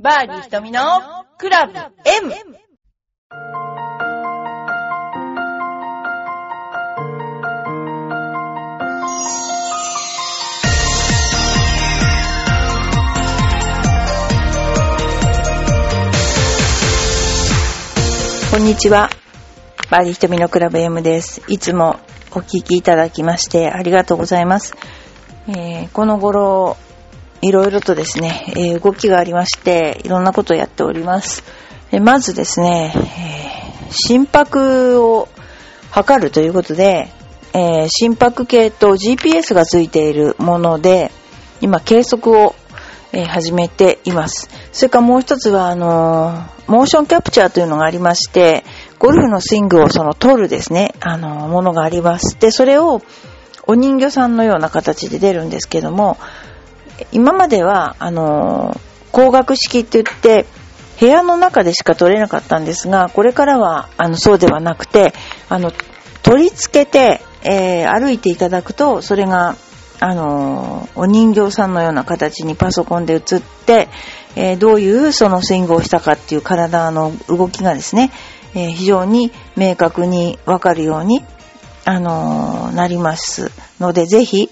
バーディー瞳のクラブ M! こんにちは。バーディー瞳のクラブ M です。いつもお聞きいただきましてありがとうございます。えーこの頃、いろいろとですね、えー動きがありまして、いろんなことをやっております。えまずですね、えー心拍を測るということで、えー心拍計と GPS がついているもので、今計測を、え始めています。それからもう一つは、あのモーションキャプチャーというのがありまして、ゴルフのスイングをその撮るですね、あのものがあります。で、それをお人形さんのような形で出るんですけども、今までは、あの光学式って言って、部屋の中でしか撮れなかったんですが、これからは、あの、そうではなくて、あの、取り付けて、えー歩いていただくと、それが、あのお人形さんのような形にパソコンで映って、えーどういうそのスイングをしたかっていう体の動きがですね、えー非常に明確にわかるように、あのなりますので、ぜひ、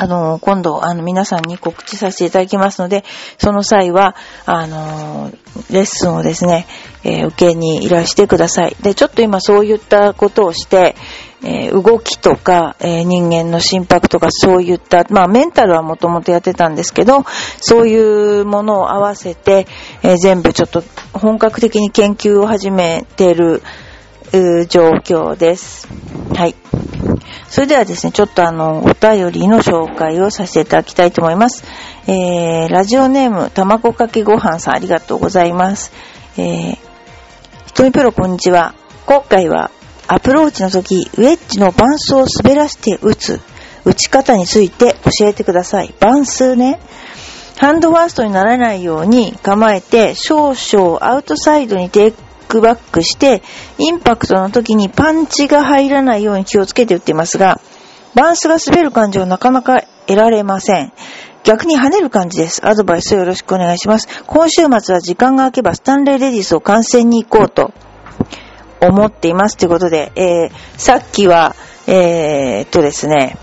あの、今度、あの、皆さんに告知させていただきますので、その際は、あの、レッスンをですね、えー受けにいらしてください。で、ちょっと今そういったことをして、えー動きとか、えー人間の心拍とかそういった、まあメンタルはもともとやってたんですけど、そういうものを合わせて、え全部ちょっと本格的に研究を始めている、う状況です。はい。それではですね、ちょっとあの、お便りの紹介をさせていただきたいと思います。えー、ラジオネーム、たまごかけごはんさん、ありがとうございます。えー、ひとみプロ、こんにちは。今回は、アプローチの時、ウェッジの伴奏を滑らせて打つ、打ち方について教えてください。伴数ね。ハンドファーストにならないように構えて、少々アウトサイドにテイクバックして、インパクトの時にパンチが入らないように気をつけて打っていますが、バンスが滑る感じはなかなか得られません。逆に跳ねる感じです。アドバイスをよろしくお願いします。今週末は時間が空けばスタンレーレディスを観戦に行こうと思っています。ということで、えー、さっきは、えー、っとですね、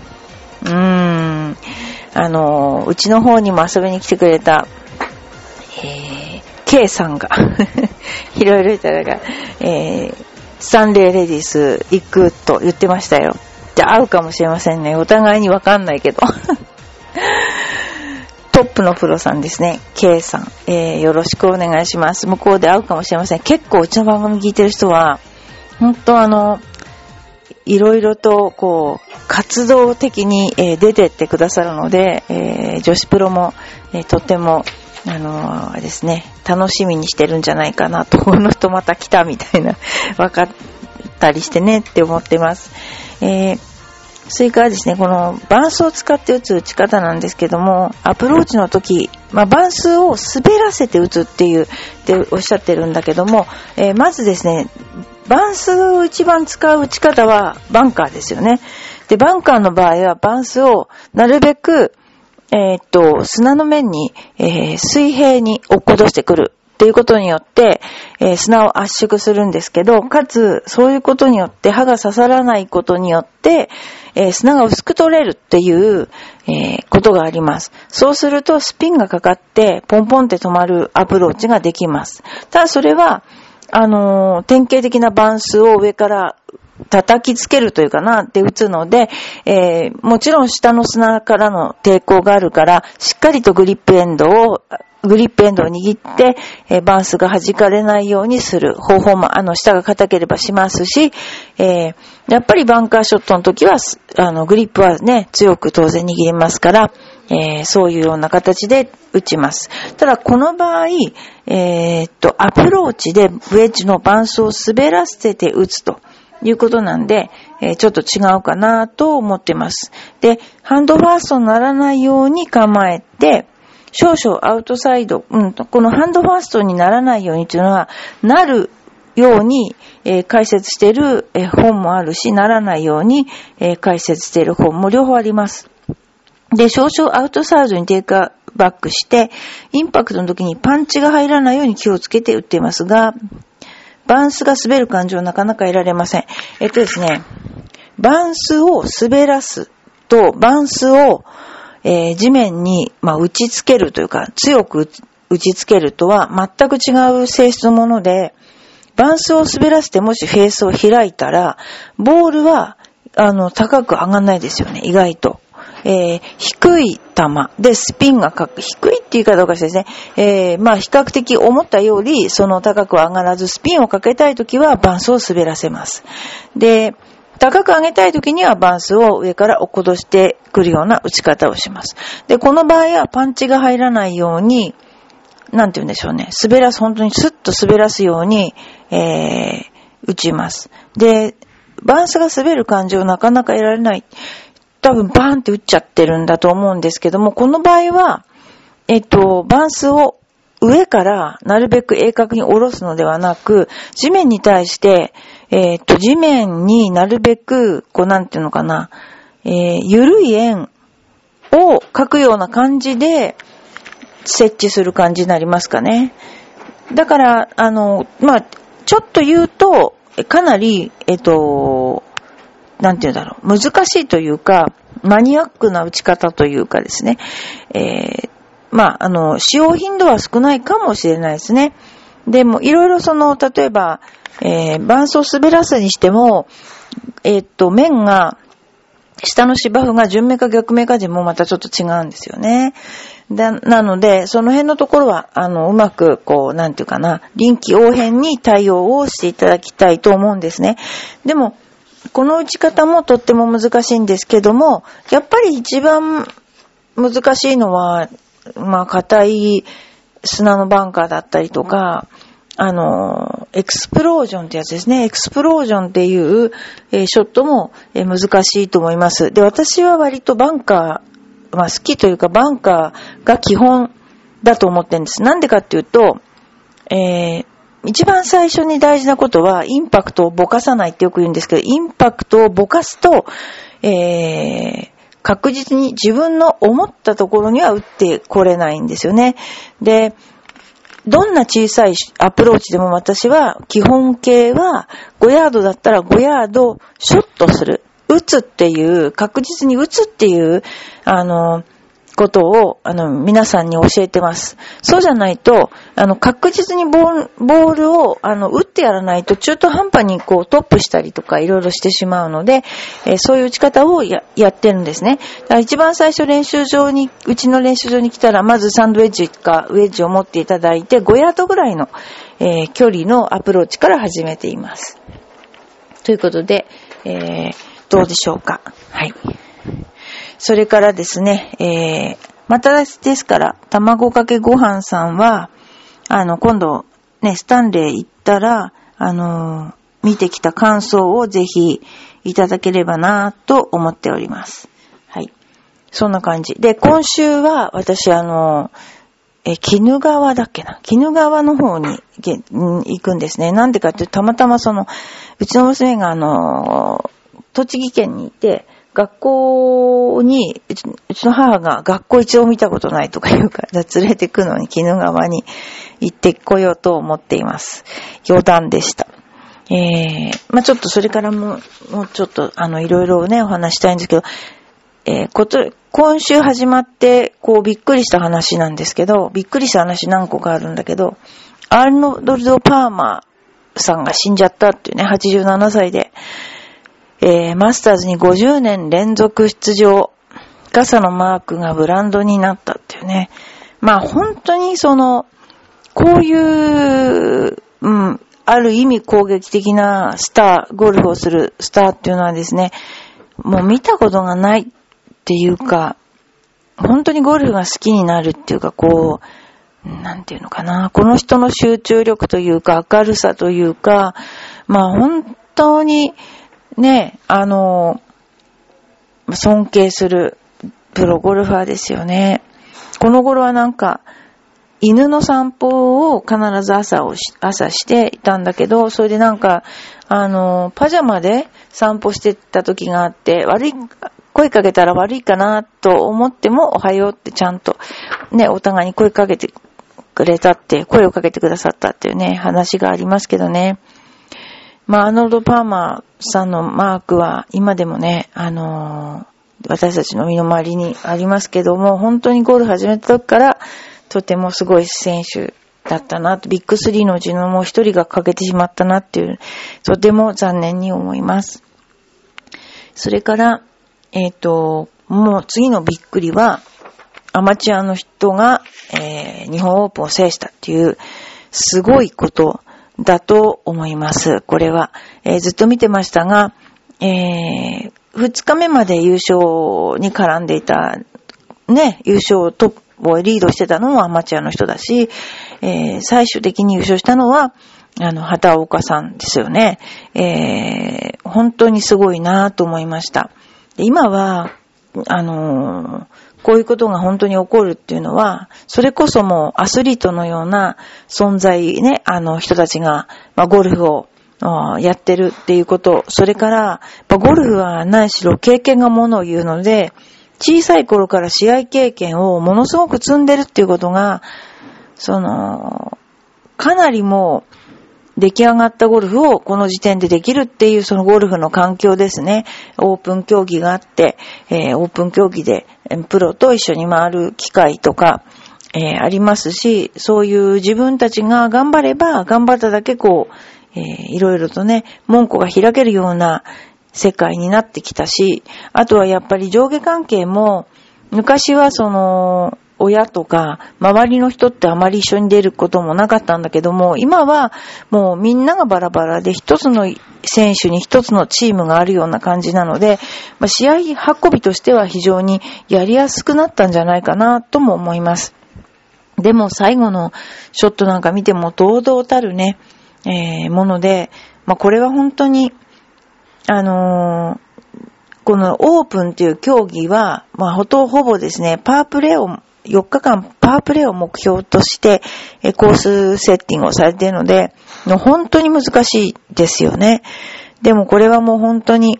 うーん、あの、うちの方にも遊びに来てくれた、えー、K さんが、いろいろ言ったらが、えー、スタンレーレディス行くと言ってましたよ。じゃあ会うかもしれませんね。お互いにわかんないけど。トップのプロさんですね。K さん。えー、よろしくお願いします。向こうで会うかもしれません。結構うちの番組聞いてる人は、本当あの、いろいろと、こう、活動的に、え出てってくださるので、えー女子プロも、えーとても、あのーですね、楽しみにしてるんじゃないかなと、この人また来たみたいな、分かったりしてねって思ってます。えーそれからですね、このバンスを使って打つ打ち方なんですけども、アプローチの時、まあ、バンスを滑らせて打つっていう、っておっしゃってるんだけども、えーまずですね、バンスを一番使う打ち方はバンカーですよね。で、バンカーの場合はバンスをなるべく、えーっと、砂の面に、えー水平に落っことしてくるっていうことによって、えー砂を圧縮するんですけど、かつ、そういうことによって歯が刺さらないことによって、えー砂が薄く取れるっていう、えーことがあります。そうするとスピンがかかって、ポンポンって止まるアプローチができます。ただそれは、あの典型的なバンスを上から叩きつけるというかなって打つので、えーもちろん下の砂からの抵抗があるから、しっかりとグリップエンドを、グリップエンドを握って、えーバンスが弾かれないようにする方法も、あの、下が硬ければしますし、えーやっぱりバンカーショットの時は、あの、グリップはね、強く当然握りますから、えーそういうような形で打ちます。ただ、この場合、えっと、アプローチでウェッジのバンスを滑らせて打つと。いうことなんで、えーちょっと違うかなと思ってます。で、ハンドファーストにならないように構えて、少々アウトサイド、うん、このハンドファーストにならないようにというのは、なるように、えー解説している、えー本もあるし、ならないように、えー解説している本も両方あります。で、少々アウトサイドにテイクバックして、インパクトの時にパンチが入らないように気をつけて打っていますが、バンスが滑る感じはなかなか得られません。えっとですね、バンスを滑らすと、バンスを、えー地面に、まあ、打ちつけるというか、強く打ち打ちつけるとは全く違う性質のもので、バンスを滑らせてもしフェースを開いたら、ボールは、あの、高く上がんないですよね、意外と。えー低い球でスピンがかく、低いっていうかどうかしらですね。えーまあ比較的思ったよりその高く上がらずスピンをかけたいときはバンスを滑らせます。で、高く上げたいときにはバンスを上から落っことしてくるような打ち方をします。で、この場合はパンチが入らないように、なんて言うんでしょうね。滑らす、本当にスッと滑らすように、えー、打ちます。で、バンスが滑る感じをなかなか得られない。多分バーンって打っちゃってるんだと思うんですけども、この場合は、えっと、バンスを上からなるべく鋭角に下ろすのではなく、地面に対して、えっと、地面になるべく、こうなんていうのかな、えー、ゆるい円を描くような感じで設置する感じになりますかね。だから、あの、まあ、ちょっと言うと、かなり、えっと、なんて言うんだろう、難しいというか、マニアックな打ち方というかですね、えーまあ、あの、使用頻度は少ないかもしれないですね。でも、いろいろその、例えば、えー、伴奏滑らすにしても、えーっと、面が、下の芝生が順目か逆目かでもまたちょっと違うんですよね。だなので、その辺のところは、あの、うまく、こう、なんていうかな、臨機応変に対応をしていただきたいと思うんですね。でも、この打ち方もとっても難しいんですけども、やっぱり一番難しいのは、まあ、硬い砂のバンカーだったりとか、あの、エクスプロージョンってやつですね。エクスプロージョンっていう、えーショットも、難しいと思います。で、私は割とバンカー、まあ好きというかバンカーが基本だと思ってるんです。なんでかっていうと、えー一番最初に大事なことは、インパクトをぼかさないってよく言うんですけど、インパクトをぼかすと、えー確実に自分の思ったところには打ってこれないんですよね。で、どんな小さいアプローチでも私は基本形は5ヤードだったら5ヤードショットする。打つっていう、確実に打つっていう、あの、ことを、あの、皆さんに教えてます。そうじゃないと、あの、確実にボール、ボールを、あの、打ってやらないと中途半端にこうトップしたりとかいろいろしてしまうので、えーそういう打ち方をや、やってるんですね。だから一番最初練習場に、うちの練習場に来たら、まずサンドウェッジかウェッジを持っていただいて、5ヤードぐらいの、えー距離のアプローチから始めています。ということで、えー、どうでしょうか？はい。それからですね、えー、またですから、卵かけご飯さんは、あの、今度、ね、スタンレー行ったら、あのー見てきた感想をぜひいただければなと思っております。はい。そんな感じ。で、今週は私、あのーえ、鬼怒川だっけな？鬼怒川の方に行くんですね。なんでかって、たまたまその、うちの娘があのー栃木県にいて、学校に、うちの母が学校一応見たことないとか言うから、連れてくのに鬼怒川に行ってこようと思っています。余談でした。えー、まあちょっとそれからも、もうちょっと、あの、いろいろね、お話したいんですけど、えーこと、今週始まって、こう、びっくりした話なんですけど、びっくりした話何個かあるんだけど、アーノルド・パーマーさんが死んじゃったっていうね、87歳で、えーマスターズに50年連続出場、傘のマークがブランドになったっていうね。まあ本当にその、こういう、うん、ある意味攻撃的なスター、ゴルフをするスターっていうのはですね、もう見たことがないっていうか、本当にゴルフが好きになるっていうか、こう、なんていうのかな、この人の集中力というか、明るさというか、まあ本当に、ね、あの、尊敬するプロゴルファーですよね。この頃はなんか、犬の散歩を必ず朝をし、朝していたんだけど、それでなんか、あの、パジャマで散歩してた時があって、悪い声かけたら悪いかなと思っても、おはようってちゃんと、ね、お互いに声かけてくれたって、声をかけてくださったっていうね、話がありますけどね。まあ、アーノルド・パーマーさんのマークは今でもね、あのー、私たちの身の回りにありますけども、本当にゴール始めた時から、とてもすごい選手だったな、ビッグスリーのうちのもう一人が欠けてしまったなっていう、とても残念に思います。それから、えっ、ー、と、もう次のびっくりは、アマチュアの人が、えー、日本オープンを制したっていう、すごいことだと思います。これは。えー、ずっと見てましたが、えー、2日目まで優勝に絡んでいた、ね、優勝トップをリードしてたのもアマチュアの人だし、えー、最終的に優勝したのは、あの、畑岡さんですよね。えー、本当にすごいなと思いました。今は、あのー、こういうことが本当に起こるっていうのは、それこそもうアスリートのような存在ね、あの人たちが、まあ、ゴルフをやってるっていうこと、それから、ゴルフは何しろ経験がものを言うので、小さい頃から試合経験をものすごく積んでるっていうことが、その、かなりもう、出来上がったゴルフをこの時点でできるっていうそのゴルフの環境ですね。オープン競技があって、えー、オープン競技でプロと一緒に回る機会とか、えー、ありますし、そういう自分たちが頑張れば頑張っただけこう、えー、いろいろとね、門戸が開けるような世界になってきたし、あとはやっぱり上下関係も、昔はその、親とか、周りの人ってあまり一緒に出ることもなかったんだけども、今はもうみんながバラバラで一つの選手に一つのチームがあるような感じなので、まあ、試合運びとしては非常にやりやすくなったんじゃないかなとも思います。でも最後のショットなんか見ても堂々たるね、えー、もので、まあ、これは本当に、あのーこのオープンっていう競技は、まあ、ほとほぼですね、パープレーを4日間パワープレイを目標として、コースセッティングをされているので、本当に難しいですよね。でもこれはもう本当に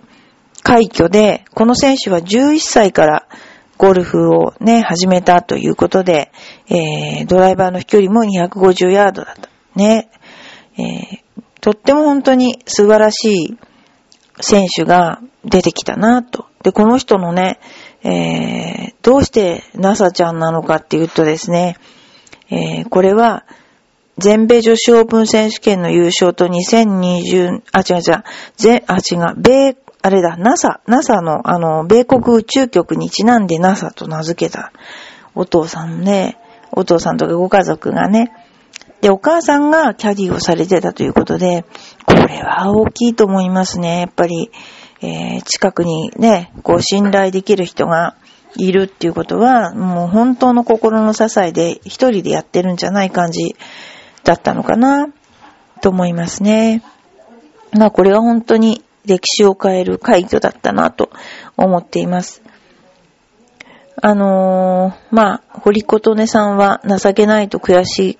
快挙で、この選手は11歳からゴルフをね、始めたということで、えー、ドライバーの飛距離も250ヤードだった。ね。えー、とっても本当に素晴らしい選手が出てきたなと。で、この人のね、えー、どうして NASA ちゃんなのかっていうとですね、えー、これは、全米女子オープン選手権の優勝と2020、あ、違う違う、全、あ、違う、米、あれだ、NASA、NASA の、あの、米国宇宙局にちなんで NASA と名付けたお父さんね、お父さんとかご家族がね、で、お母さんがキャディをされてたということで、これは大きいと思いますね。やっぱり、えー、近くにね、こう信頼できる人がいるっていうことは、もう本当の心の支えで一人でやってるんじゃない感じだったのかな、と思いますね。まあこれは本当に歴史を変える快挙だったなと思っています。あのー、まあ、堀琴音さんは情けないと悔し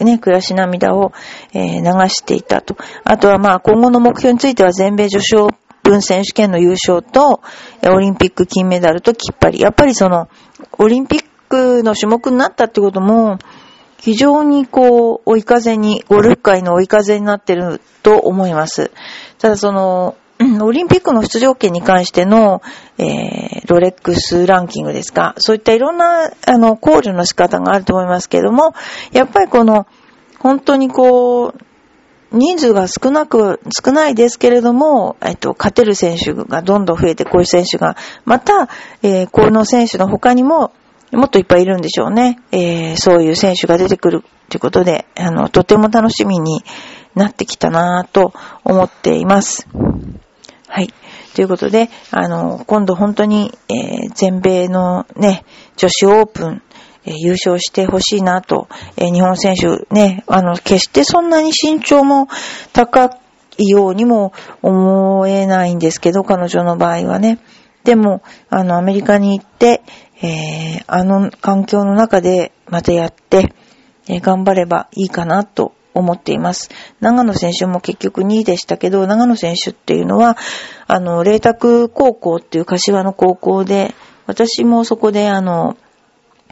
いね、悔し涙を、えー、流していたと。あとはまあ、今後の目標については全米女子オー分選手権の優勝と、オリンピック金メダルときっぱり。やっぱりその、オリンピックの種目になったってことも、非常にこう、追い風に、ゴルフ界の追い風になってると思います。ただその、オリンピックの出場権に関しての、えー、ロレックスランキングですか。そういったいろんな、あの、考慮の仕方があると思いますけれども、やっぱりこの、本当にこう、人数が少なく、少ないですけれども、えっと、勝てる選手がどんどん増えて、こういう選手が、また、えー、この選手の他にも、もっといっぱいいるんでしょうね。えー、そういう選手が出てくるということで、あの、とても楽しみになってきたなぁと思っています。はい。ということで、あの、今度本当に、えー、全米のね、女子オープン、え優勝してほしいなと、え日本選手ね、あの、決してそんなに身長も高いようにも思えないんですけど、彼女の場合はね。でも、あの、アメリカに行って、えー、あの環境の中でまたやって、えー頑張ればいいかなと思っています。長野選手も結局2位でしたけど、長野選手っていうのは、あの、麗澤高校っていう柏の高校で、私もそこであの、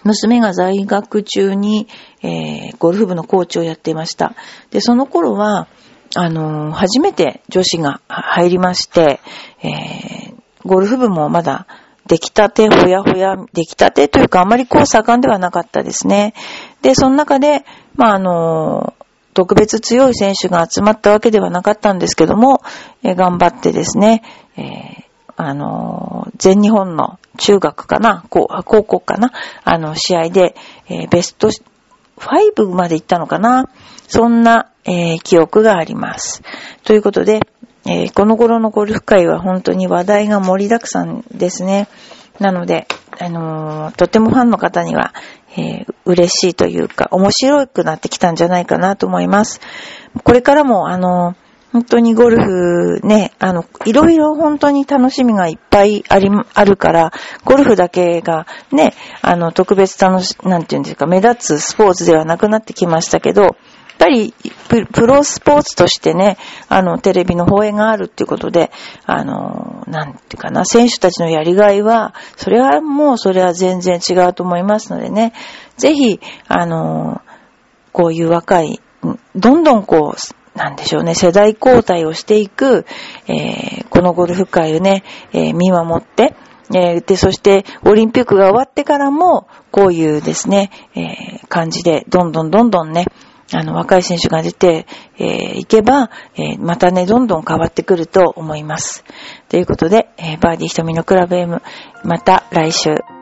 娘が在学中に、えーゴルフ部のコーチをやっていました。で、その頃は、あのー初めて女子が入りまして、えーゴルフ部もまだ出来たて、ほやほや、出来たてというかあまりこう盛んではなかったですね。で、その中で、まあ、あのー特別強い選手が集まったわけではなかったんですけども、え頑張ってですね、えーあの全日本の中学かな、こうあ高校かな、あの、試合で、えーベスト5まで行ったのかな。そんな、えー記憶があります。ということで、えーこの頃のゴルフ界は本当に話題が盛りだくさんですね。なので、あのーとてもファンの方には、えー嬉しいというか、面白くなってきたんじゃないかなと思います。これからも、あのー本当にゴルフね、あの、いろいろ本当に楽しみがいっぱいあり、あるから、ゴルフだけがね、あの、特別楽し、なんていうんですか、目立つスポーツではなくなってきましたけど、やっぱりプ、ロスポーツとしてね、あの、テレビの放映があるっていうことで、あの、なんていうかな、選手たちのやりがいは、それはもう、それは全然違うと思いますのでね、ぜひ、あの、こういう若い、どんどんこう、なんでしょうね、世代交代をしていく、えーこのゴルフ界をね、えー見守って、えーで、そして、オリンピックが終わってからも、こういうですね、え感じで、どんどんどんどんね、あの、若い選手が出て、えーいけば、えまたね、どんどん変わってくると思います。ということで、えバーディー瞳のクラブ M、また来週。